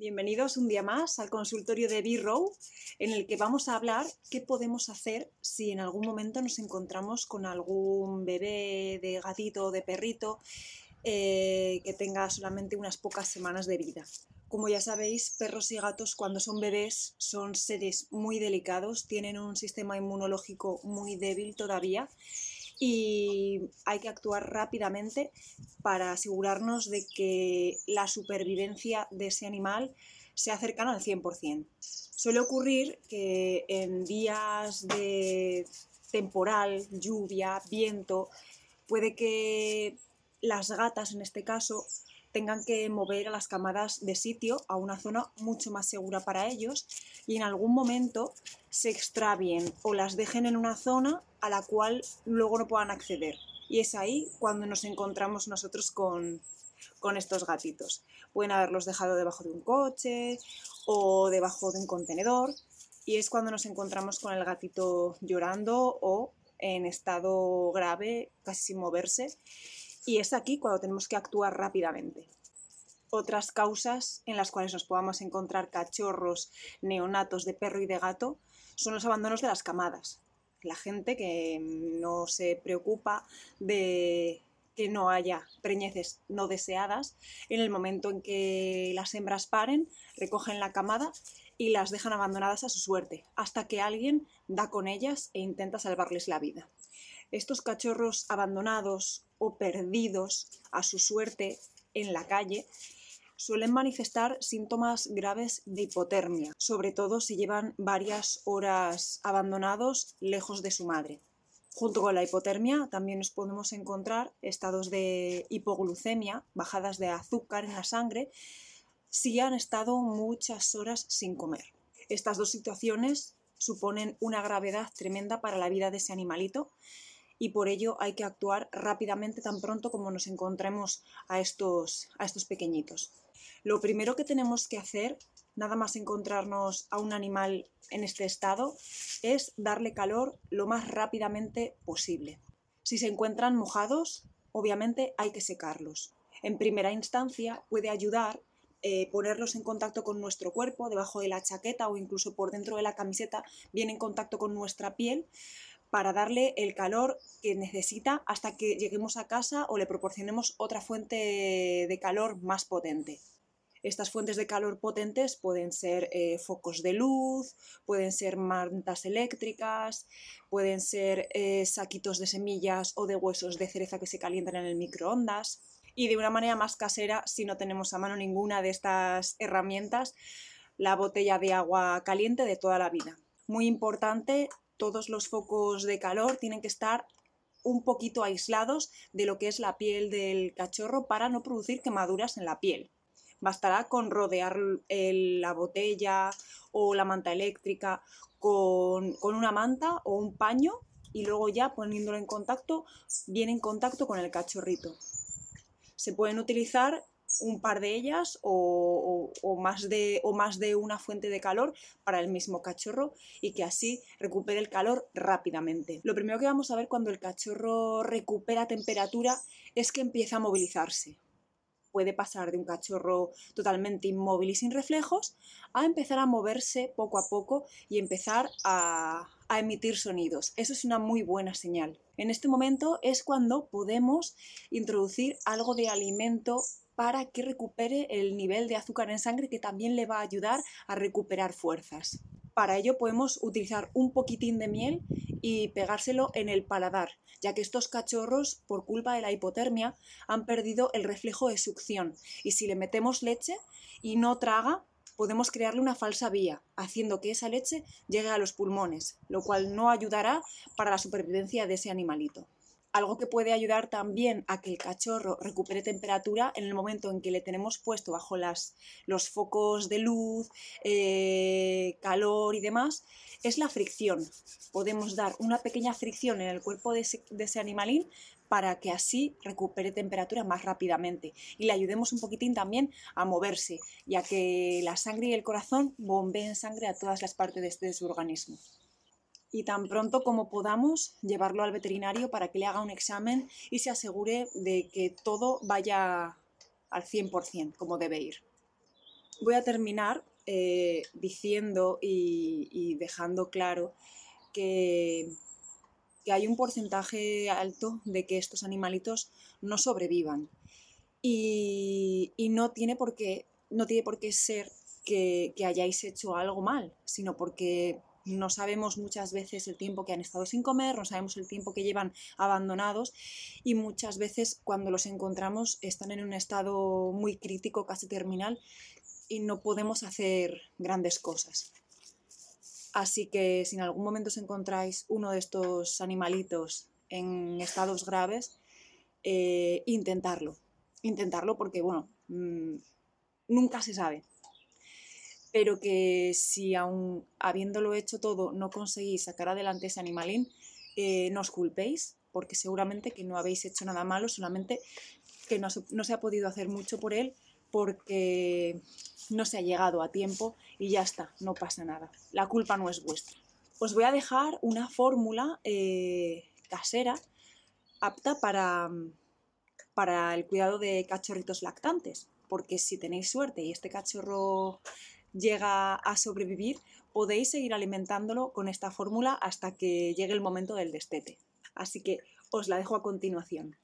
Bienvenidos un día más al consultorio de B-Row, en el que vamos a hablar qué podemos hacer si en algún momento nos encontramos con algún bebé de gatito o de perrito eh, que tenga solamente unas pocas semanas de vida. Como ya sabéis, perros y gatos cuando son bebés son seres muy delicados, tienen un sistema inmunológico muy débil todavía y hay que actuar rápidamente para asegurarnos de que la supervivencia de ese animal sea cercana al 100%. Suele ocurrir que en días de temporal, lluvia, viento, puede que las gatas en este caso tengan que mover a las camadas de sitio a una zona mucho más segura para ellos y en algún momento se extravien o las dejen en una zona a la cual luego no puedan acceder. Y es ahí cuando nos encontramos nosotros con, con estos gatitos. Pueden haberlos dejado debajo de un coche o debajo de un contenedor y es cuando nos encontramos con el gatito llorando o en estado grave, casi sin moverse y es aquí cuando tenemos que actuar rápidamente. Otras causas en las cuales nos podamos encontrar cachorros neonatos de perro y de gato son los abandonos de las camadas. La gente que no se preocupa de que no haya preñeces no deseadas, en el momento en que las hembras paren, recogen la camada y las dejan abandonadas a su suerte, hasta que alguien da con ellas e intenta salvarles la vida. Estos cachorros abandonados o perdidos a su suerte en la calle suelen manifestar síntomas graves de hipotermia, sobre todo si llevan varias horas abandonados lejos de su madre. Junto con la hipotermia también nos podemos encontrar estados de hipoglucemia, bajadas de azúcar en la sangre, si han estado muchas horas sin comer. Estas dos situaciones suponen una gravedad tremenda para la vida de ese animalito y por ello hay que actuar rápidamente tan pronto como nos encontremos a estos, a estos pequeñitos. Lo primero que tenemos que hacer, nada más encontrarnos a un animal en este estado, es darle calor lo más rápidamente posible. Si se encuentran mojados, obviamente hay que secarlos. En primera instancia puede ayudar eh, ponerlos en contacto con nuestro cuerpo, debajo de la chaqueta o incluso por dentro de la camiseta, bien en contacto con nuestra piel, para darle el calor que necesita hasta que lleguemos a casa o le proporcionemos otra fuente de calor más potente. Estas fuentes de calor potentes pueden ser eh, focos de luz, pueden ser mantas eléctricas, pueden ser eh, saquitos de semillas o de huesos de cereza que se calientan en el microondas. Y de una manera más casera, si no tenemos a mano ninguna de estas herramientas, la botella de agua caliente de toda la vida. Muy importante todos los focos de calor tienen que estar un poquito aislados de lo que es la piel del cachorro para no producir quemaduras en la piel. Bastará con rodear la botella o la manta eléctrica con, con una manta o un paño y luego ya poniéndolo en contacto, bien en contacto con el cachorrito. Se pueden utilizar un par de ellas o, más de, o más de una fuente de calor para el mismo cachorro y que así recupere el calor rápidamente. Lo primero que vamos a ver cuando el cachorro recupera temperatura es que empieza a movilizarse. Puede pasar de un cachorro totalmente inmóvil y sin reflejos a empezar a moverse poco a poco y empezar a, a emitir sonidos. Eso es una muy buena señal. En este momento es cuando podemos introducir algo de alimento para que recupere el nivel de azúcar en sangre que también le va a ayudar a recuperar fuerzas. Para ello podemos utilizar un poquitín de miel y pegárselo en el paladar, ya que estos cachorros, por culpa de la hipotermia, han perdido el reflejo de succión y si le metemos leche y no traga, podemos crearle una falsa vía, haciendo que esa leche llegue a los pulmones, lo cual no ayudará para la supervivencia de ese animalito. Algo que puede ayudar también a que el cachorro recupere temperatura en el momento en que le tenemos puesto bajo las, los focos de luz, eh, calor y demás, es la fricción. Podemos dar una pequeña fricción en el cuerpo de ese, animalín para que así recupere temperatura más rápidamente y le ayudemos un poquitín también a moverse y a que la sangre y el corazón bombeen sangre a todas las partes de, este, de su organismo y tan pronto como podamos llevarlo al veterinario para que le haga un examen y se asegure de que todo vaya al 100% como debe ir. voy a terminar eh, diciendo y, dejando claro que, que hay un porcentaje alto de que estos animalitos no sobrevivan. Y, no, tiene por qué, no tiene por qué ser que, que, hayáis hecho algo mal, sino porque no sabemos muchas veces el tiempo que han estado sin comer, no sabemos el tiempo que llevan abandonados y muchas veces cuando los encontramos están en un estado muy crítico, casi terminal, y no podemos hacer grandes cosas. Así que si en algún momento os encontráis uno de estos animalitos en estados graves, eh, intentarlo. Intentarlo porque, bueno, mm, nunca se sabe pero que si aún habiéndolo hecho todo no conseguís sacar adelante ese animalín, eh, no os culpéis, porque seguramente que no habéis hecho nada malo, solamente que no, no se ha podido hacer mucho por él porque no se ha llegado a tiempo y ya está, no pasa nada. La culpa no es vuestra. Os voy a dejar una fórmula eh, casera apta para, para el cuidado de cachorritos lactantes, porque si tenéis suerte y este cachorro llega a sobrevivir, podéis seguir alimentándolo con esta fórmula hasta que llegue el momento del destete. Así que os la dejo a continuación.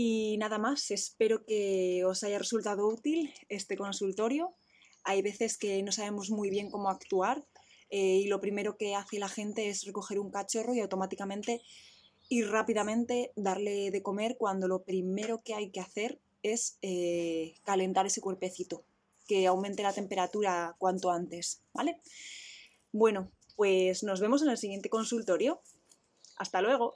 Y nada más, espero que os haya resultado útil este consultorio hay veces que no sabemos muy bien cómo actuar eh, y lo primero que hace la gente es recoger un cachorro y automáticamente ir rápidamente darle de comer cuando lo primero que hay que hacer es eh, calentar ese cuerpecito, que aumente la temperatura cuanto antes, ¿vale? Bueno, pues nos vemos en el siguiente consultorio. Hasta luego.